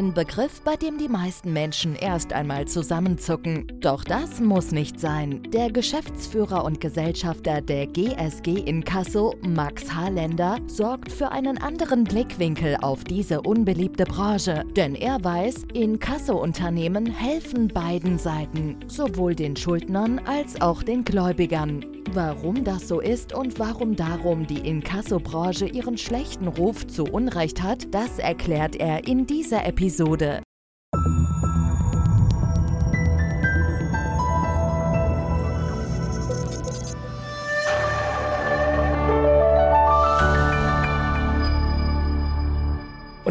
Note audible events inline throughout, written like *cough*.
Ein Begriff, bei dem die meisten Menschen erst einmal zusammenzucken. Doch das muss nicht sein. Der Geschäftsführer und Gesellschafter der GSG Inkasso, Max Harländer, sorgt für einen anderen Blickwinkel auf diese unbeliebte Branche. Denn er weiß, Inkasso-Unternehmen helfen beiden Seiten, sowohl den Schuldnern als auch den Gläubigern. Warum das so ist und warum darum die Inkasso-Branche ihren schlechten Ruf zu Unrecht hat, das erklärt er in dieser Episode.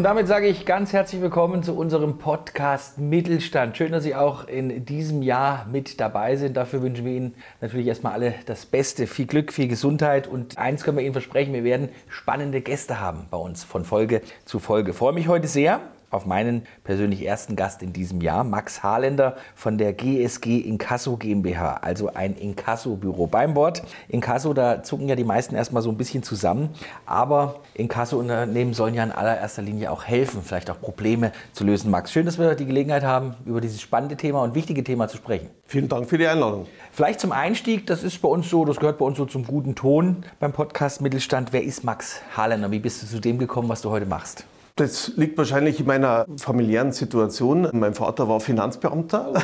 Und damit sage ich ganz herzlich willkommen zu unserem Podcast Mittelstand. Schön, dass Sie auch in diesem Jahr mit dabei sind. Dafür wünschen wir Ihnen natürlich erstmal alle das Beste, viel Glück, viel Gesundheit. Und eins können wir Ihnen versprechen, wir werden spannende Gäste haben bei uns von Folge zu Folge. Ich freue mich heute sehr auf meinen persönlich ersten Gast in diesem Jahr, Max Harländer von der GSG Inkasso GmbH, also ein Inkasso-Büro. Beim Wort Inkasso, da zucken ja die meisten erstmal so ein bisschen zusammen, aber Inkasso-Unternehmen sollen ja in allererster Linie auch helfen, vielleicht auch Probleme zu lösen. Max, schön, dass wir die Gelegenheit haben, über dieses spannende Thema und wichtige Thema zu sprechen. Vielen Dank für die Einladung. Vielleicht zum Einstieg, das ist bei uns so, das gehört bei uns so zum guten Ton beim Podcast Mittelstand. Wer ist Max Harländer? Wie bist du zu dem gekommen, was du heute machst? Das liegt wahrscheinlich in meiner familiären Situation. Mein Vater war Finanzbeamter. *laughs*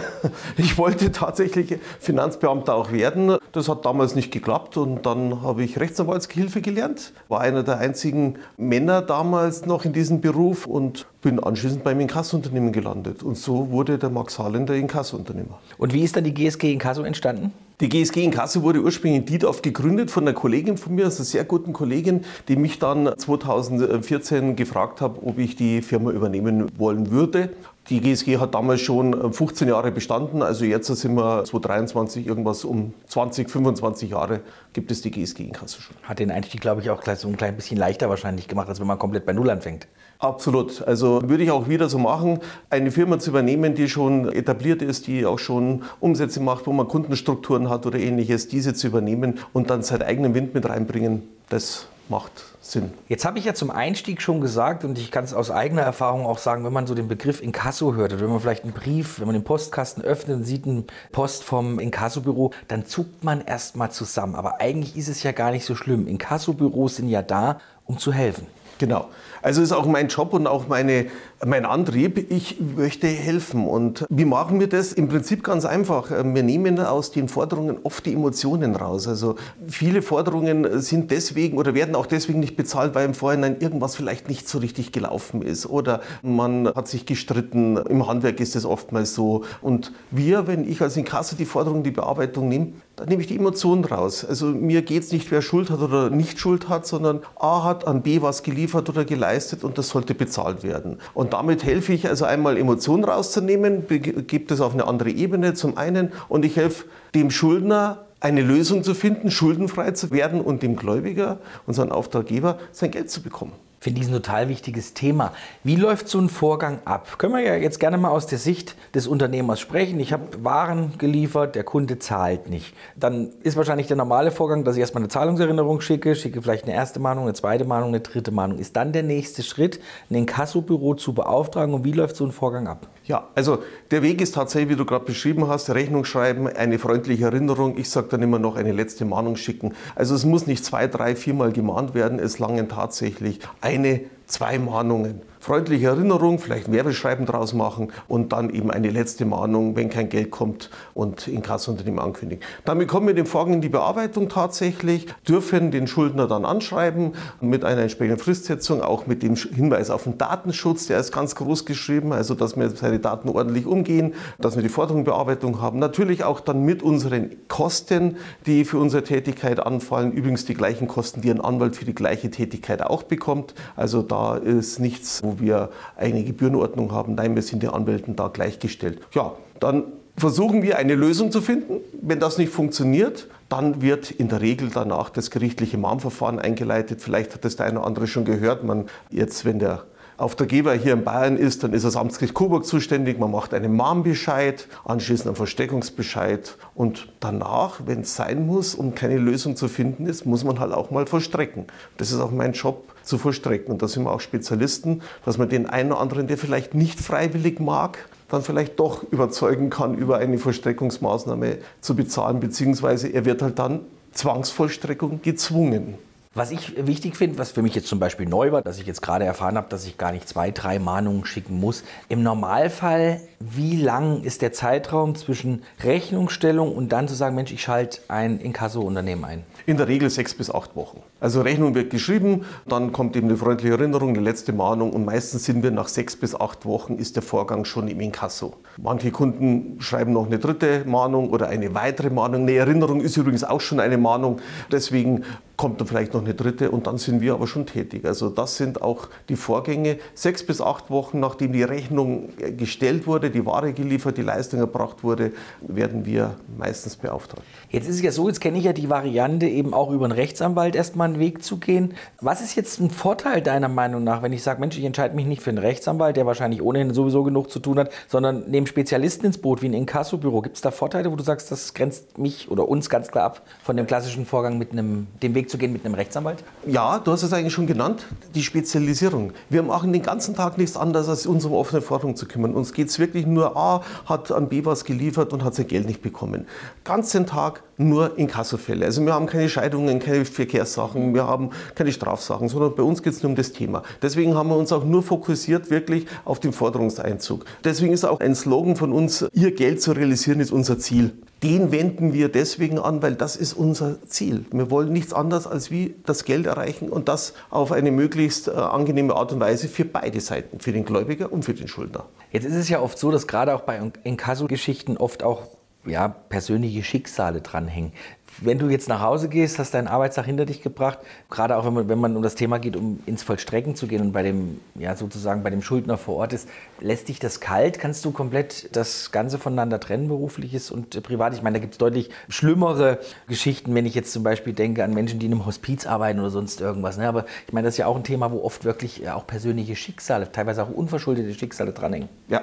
Ich wollte tatsächlich Finanzbeamter auch werden. Das hat damals nicht geklappt und dann habe ich Rechtsanwaltshilfe gelernt. War einer der einzigen Männer damals noch in diesem Beruf und bin anschließend beim Inkassunternehmen gelandet. Und so wurde der Max Harländer Inkassunternehmer. Und wie ist dann die GSG Inkasso entstanden? Die GSG in Kassel wurde ursprünglich in Diedorf gegründet von einer Kollegin von mir, also einer sehr guten Kollegin, die mich dann 2014 gefragt hat, ob ich die Firma übernehmen wollen würde. Die GSG hat damals schon 15 Jahre bestanden, also jetzt sind wir 2023 irgendwas um 20, 25 Jahre gibt es die GSG in Kassel schon. Hat den Einstieg, glaube ich, auch so ein klein bisschen leichter wahrscheinlich gemacht, als wenn man komplett bei Null anfängt. Absolut. Also würde ich auch wieder so machen, eine Firma zu übernehmen, die schon etabliert ist, die auch schon Umsätze macht, wo man Kundenstrukturen hat oder ähnliches, diese zu übernehmen und dann seinen eigenen Wind mit reinbringen, das macht Sinn. Jetzt habe ich ja zum Einstieg schon gesagt und ich kann es aus eigener Erfahrung auch sagen, wenn man so den Begriff Inkasso hört oder wenn man vielleicht einen Brief, wenn man den Postkasten öffnet und sieht einen Post vom Inkassobüro, dann zuckt man erstmal zusammen. Aber eigentlich ist es ja gar nicht so schlimm. Inkassobüros sind ja da, um zu helfen. Genau. Also ist auch mein Job und auch meine, mein Antrieb. Ich möchte helfen. Und wie machen wir das? Im Prinzip ganz einfach. Wir nehmen aus den Forderungen oft die Emotionen raus. Also viele Forderungen sind deswegen oder werden auch deswegen nicht bezahlt, weil im Vorhinein irgendwas vielleicht nicht so richtig gelaufen ist. Oder man hat sich gestritten. Im Handwerk ist es oftmals so. Und wir, wenn ich als Inkasso die Forderung, die Bearbeitung nehme, dann nehme ich die Emotionen raus. Also mir geht es nicht, wer Schuld hat oder nicht Schuld hat, sondern A hat an B was geliefert oder geleistet und das sollte bezahlt werden. Und damit helfe ich also einmal Emotionen rauszunehmen, gibt es auf eine andere Ebene zum einen und ich helfe dem Schuldner eine Lösung zu finden, schuldenfrei zu werden und dem Gläubiger, unseren Auftraggeber, sein Geld zu bekommen finde ich ein total wichtiges Thema. Wie läuft so ein Vorgang ab? Können wir ja jetzt gerne mal aus der Sicht des Unternehmers sprechen. Ich habe Waren geliefert, der Kunde zahlt nicht. Dann ist wahrscheinlich der normale Vorgang, dass ich erstmal eine Zahlungserinnerung schicke, schicke vielleicht eine erste Mahnung, eine zweite Mahnung, eine dritte Mahnung. Ist dann der nächste Schritt, ein Inkassobüro zu beauftragen und wie läuft so ein Vorgang ab? Ja, also der Weg ist tatsächlich, wie du gerade beschrieben hast, Rechnung schreiben, eine freundliche Erinnerung. Ich sage dann immer noch eine letzte Mahnung schicken. Also es muss nicht zwei, drei, viermal gemahnt werden. Es langen tatsächlich eine, zwei Mahnungen freundliche Erinnerung, vielleicht ein Werbeschreiben draus machen und dann eben eine letzte Mahnung, wenn kein Geld kommt und in Kassunternehmen ankündigen. Damit kommen wir dem Vorgang in die Bearbeitung tatsächlich, dürfen den Schuldner dann anschreiben mit einer entsprechenden Fristsetzung, auch mit dem Hinweis auf den Datenschutz, der ist ganz groß geschrieben, also dass wir seine Daten ordentlich umgehen, dass wir die Forderungsbearbeitung haben. Natürlich auch dann mit unseren Kosten, die für unsere Tätigkeit anfallen. Übrigens die gleichen Kosten, die ein Anwalt für die gleiche Tätigkeit auch bekommt. Also da ist nichts, wo wir eine Gebührenordnung haben. Nein, wir sind den Anwälten da gleichgestellt. Ja, dann versuchen wir eine Lösung zu finden. Wenn das nicht funktioniert, dann wird in der Regel danach das gerichtliche Mahnverfahren eingeleitet. Vielleicht hat das der eine oder andere schon gehört. Man jetzt, wenn der Auftraggeber hier in Bayern ist, dann ist das Amtsgericht Coburg zuständig. Man macht einen Mahnbescheid, anschließend einen Verstreckungsbescheid und danach, wenn es sein muss und keine Lösung zu finden ist, muss man halt auch mal vollstrecken. Das ist auch mein Job zu vollstrecken und da sind wir auch Spezialisten, dass man den einen oder anderen, der vielleicht nicht freiwillig mag, dann vielleicht doch überzeugen kann, über eine Vollstreckungsmaßnahme zu bezahlen, beziehungsweise er wird halt dann Zwangsvollstreckung gezwungen. Was ich wichtig finde, was für mich jetzt zum Beispiel neu war, dass ich jetzt gerade erfahren habe, dass ich gar nicht zwei, drei Mahnungen schicken muss. Im Normalfall, wie lang ist der Zeitraum zwischen Rechnungsstellung und dann zu sagen, Mensch, ich schalte ein Inkasso-Unternehmen ein? In der Regel sechs bis acht Wochen. Also Rechnung wird geschrieben, dann kommt eben eine freundliche Erinnerung, eine letzte Mahnung und meistens sind wir nach sechs bis acht Wochen ist der Vorgang schon im Inkasso. Manche Kunden schreiben noch eine dritte Mahnung oder eine weitere Mahnung. Eine Erinnerung ist übrigens auch schon eine Mahnung. Deswegen kommt dann vielleicht noch eine dritte und dann sind wir aber schon tätig. Also das sind auch die Vorgänge. Sechs bis acht Wochen nachdem die Rechnung gestellt wurde, die Ware geliefert, die Leistung erbracht wurde, werden wir meistens beauftragt. Jetzt ist es ja so, jetzt kenne ich ja die Variante eben auch über einen Rechtsanwalt erstmal Weg zu gehen. Was ist jetzt ein Vorteil deiner Meinung nach, wenn ich sage, Mensch, ich entscheide mich nicht für einen Rechtsanwalt, der wahrscheinlich ohnehin sowieso genug zu tun hat, sondern nehme Spezialisten ins Boot wie ein Inkassobüro. Gibt es da Vorteile, wo du sagst, das grenzt mich oder uns ganz klar ab von dem klassischen Vorgang mit einem, dem Weg zu gehen mit einem Rechtsanwalt? Ja, du hast es eigentlich schon genannt, die Spezialisierung. Wir machen den ganzen Tag nichts anderes, als uns um offene Forderungen zu kümmern. Uns geht es wirklich nur, A, hat an B was geliefert und hat sein Geld nicht bekommen. Ganz den Tag nur Inkassofälle. Also wir haben keine Scheidungen, keine Verkehrssachen, wir haben keine Strafsachen, sondern bei uns geht es nur um das Thema. Deswegen haben wir uns auch nur fokussiert wirklich auf den Forderungseinzug. Deswegen ist auch ein Slogan von uns, ihr Geld zu realisieren ist unser Ziel. Den wenden wir deswegen an, weil das ist unser Ziel. Wir wollen nichts anderes als wie das Geld erreichen und das auf eine möglichst äh, angenehme Art und Weise für beide Seiten, für den Gläubiger und für den Schuldner. Jetzt ist es ja oft so, dass gerade auch bei Inkasso-Geschichten oft auch ja, persönliche Schicksale dranhängen wenn du jetzt nach Hause gehst, hast deinen Arbeitstag hinter dich gebracht, gerade auch wenn man, wenn man um das Thema geht, um ins Vollstrecken zu gehen und bei dem, ja, sozusagen bei dem Schuldner vor Ort ist, lässt dich das kalt? Kannst du komplett das Ganze voneinander trennen, berufliches und privat? Ich meine, da gibt es deutlich schlimmere Geschichten, wenn ich jetzt zum Beispiel denke an Menschen, die in einem Hospiz arbeiten oder sonst irgendwas. Ne? Aber ich meine, das ist ja auch ein Thema, wo oft wirklich auch persönliche Schicksale, teilweise auch unverschuldete Schicksale dranhängen. Ja,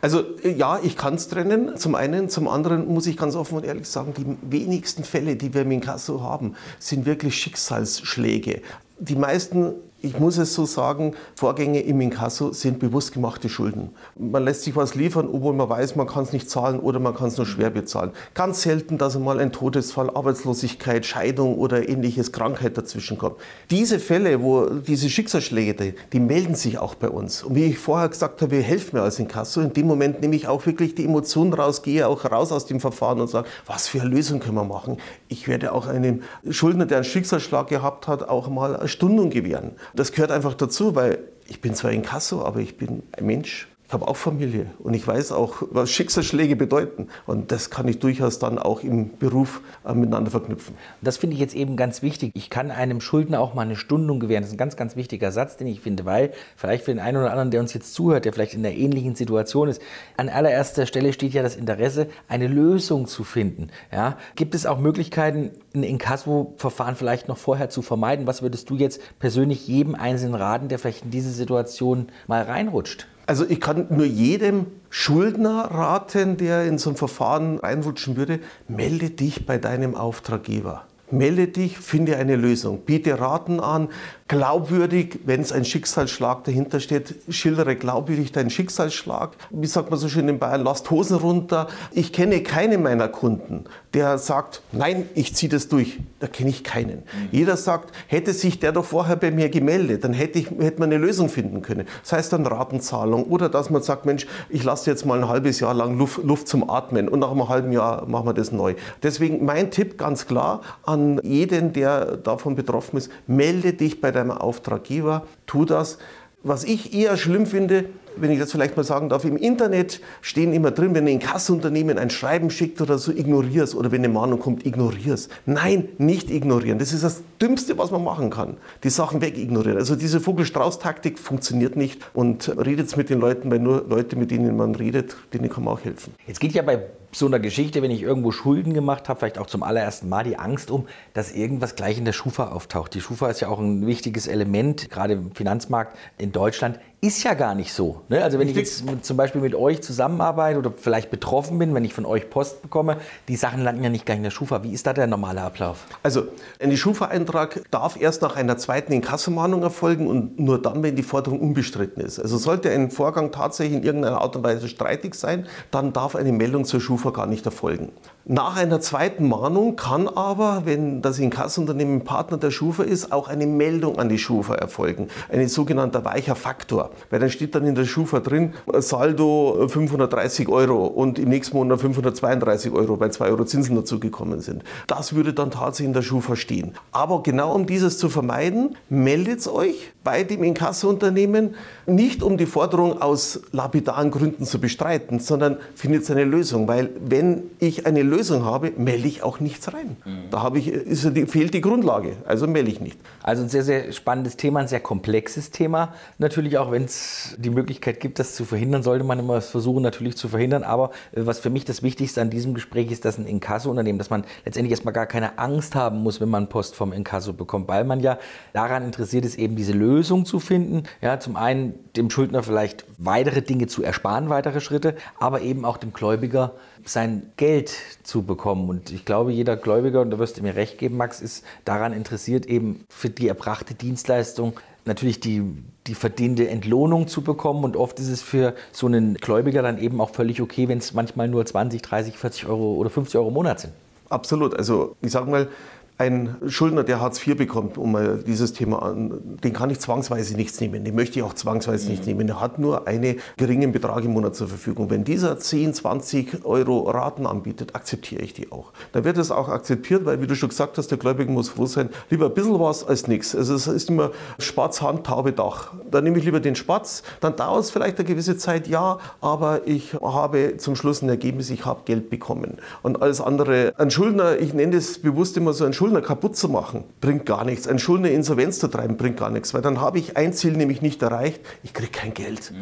also ja, ich kann es trennen, zum einen. Zum anderen muss ich ganz offen und ehrlich sagen, die wenigsten Fälle, die wir im Inkasso haben, sind wirklich Schicksalsschläge. Die meisten ich muss es so sagen, Vorgänge im Inkasso sind bewusst gemachte Schulden. Man lässt sich was liefern, obwohl man weiß, man kann es nicht zahlen oder man kann es nur schwer bezahlen. Ganz selten, dass einmal ein Todesfall, Arbeitslosigkeit, Scheidung oder ähnliches Krankheit dazwischen kommt. Diese Fälle, wo diese Schicksalsschläge, die melden sich auch bei uns. Und wie ich vorher gesagt habe, wir helfen mir als Inkasso. In dem Moment nehme ich auch wirklich die Emotionen raus, gehe auch raus aus dem Verfahren und sage, was für eine Lösung können wir machen. Ich werde auch einem Schuldner, der einen Schicksalsschlag gehabt hat, auch mal eine Stundung gewähren. Das gehört einfach dazu, weil ich bin zwar in Kasso, aber ich bin ein Mensch habe auch Familie und ich weiß auch, was Schicksalsschläge bedeuten. Und das kann ich durchaus dann auch im Beruf äh, miteinander verknüpfen. Das finde ich jetzt eben ganz wichtig. Ich kann einem Schuldner auch mal eine Stundung gewähren. Das ist ein ganz, ganz wichtiger Satz, den ich finde, weil vielleicht für den einen oder anderen, der uns jetzt zuhört, der vielleicht in einer ähnlichen Situation ist, an allererster Stelle steht ja das Interesse, eine Lösung zu finden. Ja? Gibt es auch Möglichkeiten, ein Inkasso-Verfahren vielleicht noch vorher zu vermeiden? Was würdest du jetzt persönlich jedem Einzelnen raten, der vielleicht in diese Situation mal reinrutscht? Also ich kann nur jedem Schuldner raten, der in so ein Verfahren reinrutschen würde, melde dich bei deinem Auftraggeber. Melde dich, finde eine Lösung, biete Raten an, glaubwürdig, wenn es ein Schicksalsschlag dahinter steht, schildere glaubwürdig deinen Schicksalsschlag. Wie sagt man so schön in Bayern, lasst Hosen runter. Ich kenne keinen meiner Kunden, der sagt, nein, ich ziehe das durch. Da kenne ich keinen. Jeder sagt, hätte sich der doch vorher bei mir gemeldet, dann hätte, ich, hätte man eine Lösung finden können. Das heißt dann Ratenzahlung oder dass man sagt, Mensch, ich lasse jetzt mal ein halbes Jahr lang Luft, Luft zum Atmen und nach einem halben Jahr machen wir das neu. Deswegen mein Tipp ganz klar an jeden, der davon betroffen ist, melde dich bei deinem Auftraggeber, tu das. Was ich eher schlimm finde, wenn ich das vielleicht mal sagen darf, im Internet stehen immer drin, wenn ein Kassunternehmen ein Schreiben schickt oder so, ignorier's. Oder wenn eine Mahnung kommt, ignorier's. Nein, nicht ignorieren. Das ist das Dümmste, was man machen kann. Die Sachen wegignorieren. Also diese Vogelstrauß-Taktik funktioniert nicht. Und redet mit den Leuten, weil nur Leute, mit denen man redet, denen kann man auch helfen. Jetzt geht ja bei so einer Geschichte, wenn ich irgendwo Schulden gemacht habe, vielleicht auch zum allerersten Mal die Angst um, dass irgendwas gleich in der Schufa auftaucht. Die Schufa ist ja auch ein wichtiges Element, gerade im Finanzmarkt in Deutschland. ist ja gar nicht so. Ne? Also wenn ich jetzt zum Beispiel mit euch zusammenarbeite oder vielleicht betroffen bin, wenn ich von euch Post bekomme, die Sachen landen ja nicht gleich in der Schufa. Wie ist da der normale Ablauf? Also ein Schufa-Eintrag darf erst nach einer zweiten Inkassomahnung erfolgen und nur dann, wenn die Forderung unbestritten ist. Also sollte ein Vorgang tatsächlich in irgendeiner Art und Weise streitig sein, dann darf eine Meldung zur Schufa gar nicht erfolgen. Nach einer zweiten Mahnung kann aber, wenn das Inkassunternehmen Partner der Schufa ist, auch eine Meldung an die Schufa erfolgen. Ein sogenannter weicher Faktor. Weil dann steht dann in der Schufa drin, Saldo 530 Euro und im nächsten Monat 532 Euro, weil 2 Euro Zinsen dazugekommen sind. Das würde dann tatsächlich in der Schufa stehen. Aber genau um dieses zu vermeiden, meldet euch bei dem Inkassounternehmen nicht um die Forderung aus lapidaren Gründen zu bestreiten, sondern findet eine Lösung. Weil wenn ich eine Lösung Lösung habe, melde ich auch nichts rein. Mhm. Da habe ich, ist, fehlt die Grundlage, also melde ich nicht. Also ein sehr, sehr spannendes Thema, ein sehr komplexes Thema. Natürlich auch, wenn es die Möglichkeit gibt, das zu verhindern, sollte man immer versuchen, natürlich zu verhindern. Aber äh, was für mich das Wichtigste an diesem Gespräch ist, dass ein Inkasso-Unternehmen, dass man letztendlich erstmal gar keine Angst haben muss, wenn man Post vom Inkasso bekommt, weil man ja daran interessiert ist, eben diese Lösung zu finden. Ja, zum einen dem Schuldner vielleicht weitere Dinge zu ersparen, weitere Schritte, aber eben auch dem Gläubiger sein Geld zu bekommen. Und ich glaube, jeder Gläubiger, und da wirst du mir recht geben, Max, ist daran interessiert, eben für die erbrachte Dienstleistung natürlich die, die verdiente Entlohnung zu bekommen. Und oft ist es für so einen Gläubiger dann eben auch völlig okay, wenn es manchmal nur 20, 30, 40 Euro oder 50 Euro im Monat sind. Absolut. Also ich sage mal, ein Schuldner, der Hartz IV bekommt, um mal dieses Thema an, den kann ich zwangsweise nichts nehmen. Den möchte ich auch zwangsweise mhm. nicht nehmen. Er hat nur einen geringen Betrag im Monat zur Verfügung. Wenn dieser 10, 20 Euro Raten anbietet, akzeptiere ich die auch. Dann wird es auch akzeptiert, weil, wie du schon gesagt hast, der Gläubige muss froh sein. Lieber ein bisschen was als nichts. Also es ist immer Spatz, Hand, Taube, Dach. Dann nehme ich lieber den Spatz. Dann dauert es vielleicht eine gewisse Zeit, ja, aber ich habe zum Schluss ein Ergebnis, ich habe Geld bekommen. Und alles andere, ein Schuldner, ich nenne das bewusst immer so ein Schuldner, Schuldner kaputt zu machen, bringt gar nichts. Ein Schuldner Insolvenz zu treiben, bringt gar nichts. Weil dann habe ich ein Ziel nämlich nicht erreicht, ich kriege kein Geld. Mhm.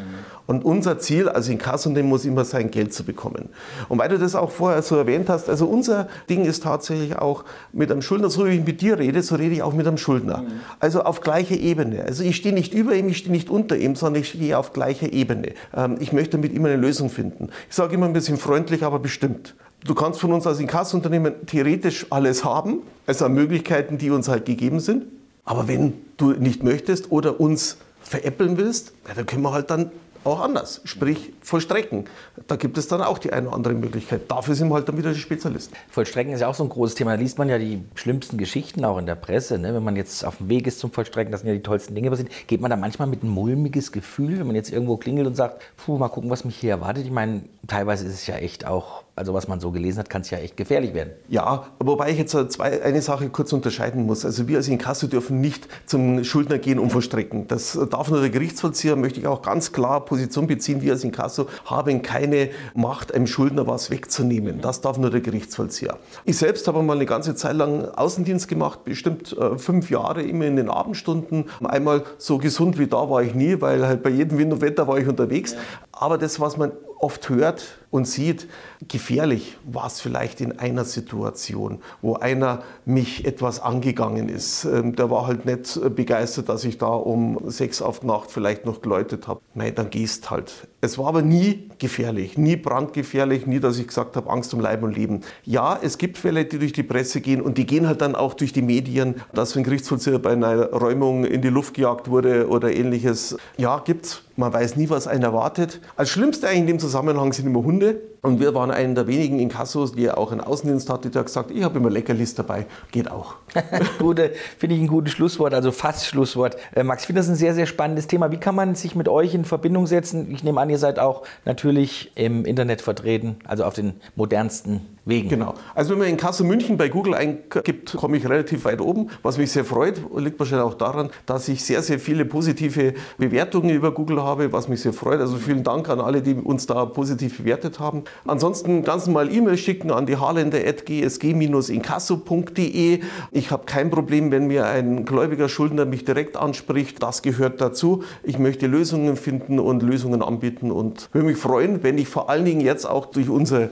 Und unser Ziel als Inkassonehmer muss immer sein, Geld zu bekommen. Und weil du das auch vorher so erwähnt hast, also unser Ding ist tatsächlich auch mit einem Schuldner, so wie ich mit dir rede, so rede ich auch mit einem Schuldner. Mhm. Also auf gleicher Ebene. Also ich stehe nicht über ihm, ich stehe nicht unter ihm, sondern ich stehe auf gleicher Ebene. Ähm, ich möchte mit ihm eine Lösung finden. Ich sage immer ein bisschen freundlich, aber bestimmt. Du kannst von uns als Inkassunternehmen theoretisch alles haben, also Möglichkeiten, die uns halt gegeben sind. Aber wenn du nicht möchtest oder uns veräppeln willst, ja, dann können wir halt dann auch anders, sprich vollstrecken. Da gibt es dann auch die eine oder andere Möglichkeit. Dafür sind wir halt dann wieder die Spezialisten. Vollstrecken ist ja auch so ein großes Thema. Da liest man ja die schlimmsten Geschichten auch in der Presse. Ne? Wenn man jetzt auf dem Weg ist zum Vollstrecken, das sind ja die tollsten Dinge passiert, geht man da manchmal mit einem mulmiges Gefühl, wenn man jetzt irgendwo klingelt und sagt, puh, mal gucken, was mich hier erwartet. Ich meine, teilweise ist es ja echt auch also was man so gelesen hat, kann es ja echt gefährlich werden. Ja, wobei ich jetzt zwei, eine Sache kurz unterscheiden muss. Also wir als Inkasso dürfen nicht zum Schuldner gehen und vollstrecken. Das darf nur der Gerichtsvollzieher, möchte ich auch ganz klar Position beziehen. Wir als Inkasso haben keine Macht, einem Schuldner was wegzunehmen. Das darf nur der Gerichtsvollzieher. Ich selbst habe mal eine ganze Zeit lang Außendienst gemacht, bestimmt äh, fünf Jahre, immer in den Abendstunden. Einmal so gesund wie da war ich nie, weil halt bei jedem Wind und Wetter war ich unterwegs. Aber das, was man oft hört und sieht, gefährlich war es vielleicht in einer Situation, wo einer mich etwas angegangen ist. Ähm, der war halt nicht begeistert, dass ich da um sechs auf Nacht vielleicht noch geläutet habe. Nein, dann gehst halt. Es war aber nie gefährlich, nie brandgefährlich, nie, dass ich gesagt habe, Angst um Leib und Leben. Ja, es gibt Fälle, die durch die Presse gehen und die gehen halt dann auch durch die Medien, dass ein Gerichtsvollzieher bei einer Räumung in die Luft gejagt wurde oder ähnliches. Ja, gibt's. Man weiß nie, was einen erwartet. Als Schlimmste eigentlich in dem Zusammenhang sind immer Hunde. Şimdi Und wir waren einer der wenigen Inkassos, die auch einen Außendienst hatte, der gesagt ich habe immer Leckerlis dabei. Geht auch. *laughs* Gute, finde ich ein gutes Schlusswort, also fast Schlusswort. Äh, Max, ich finde das ein sehr, sehr spannendes Thema. Wie kann man sich mit euch in Verbindung setzen? Ich nehme an, ihr seid auch natürlich im Internet vertreten, also auf den modernsten Wegen. Genau. Also wenn man in Kassel München bei Google eingibt, komme ich relativ weit oben. Was mich sehr freut, liegt wahrscheinlich auch daran, dass ich sehr, sehr viele positive Bewertungen über Google habe, was mich sehr freut. Also vielen Dank an alle, die uns da positiv bewertet haben. Ansonsten ganz normal E-Mail schicken an die harländer.gsg-inkasso.de. Ich habe kein Problem, wenn mir ein gläubiger Schuldner mich direkt anspricht. Das gehört dazu. Ich möchte Lösungen finden und Lösungen anbieten und würde mich freuen, wenn ich vor allen Dingen jetzt auch durch unsere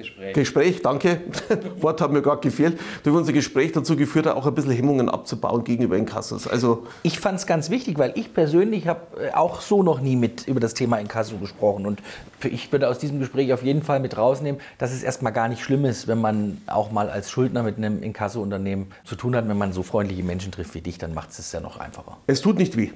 Gespräch. Gespräch, danke. *laughs* Wort hat mir gerade gefehlt. Durch unser Gespräch dazu geführt, auch ein bisschen Hemmungen abzubauen gegenüber Inkassos. Also ich fand es ganz wichtig, weil ich persönlich habe äh, auch so noch nie mit über das Thema Inkasso gesprochen. Und ich würde aus diesem Gespräch auf jeden Fall mit rausnehmen, dass es erstmal gar nicht schlimm ist, wenn man auch mal als Schuldner mit einem Inkasso-Unternehmen zu tun hat. Wenn man so freundliche Menschen trifft wie dich, dann macht es ja noch einfacher. Es tut nicht weh.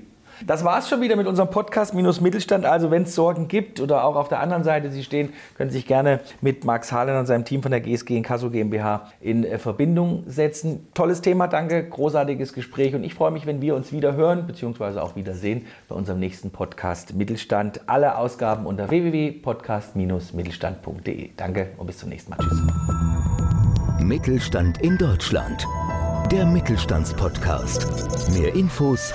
Das war es schon wieder mit unserem Podcast Minus Mittelstand. Also wenn es Sorgen gibt oder auch auf der anderen Seite Sie stehen, können Sie sich gerne mit Max Hahlen und seinem Team von der GSG in Kasso GmbH in äh, Verbindung setzen. Tolles Thema, danke, großartiges Gespräch und ich freue mich, wenn wir uns wieder hören bzw. auch wiedersehen bei unserem nächsten Podcast Mittelstand. Alle Ausgaben unter www.podcast-mittelstand.de. Danke und bis zum nächsten Mal. Tschüss. Mittelstand in Deutschland. Der Mittelstandspodcast. Mehr Infos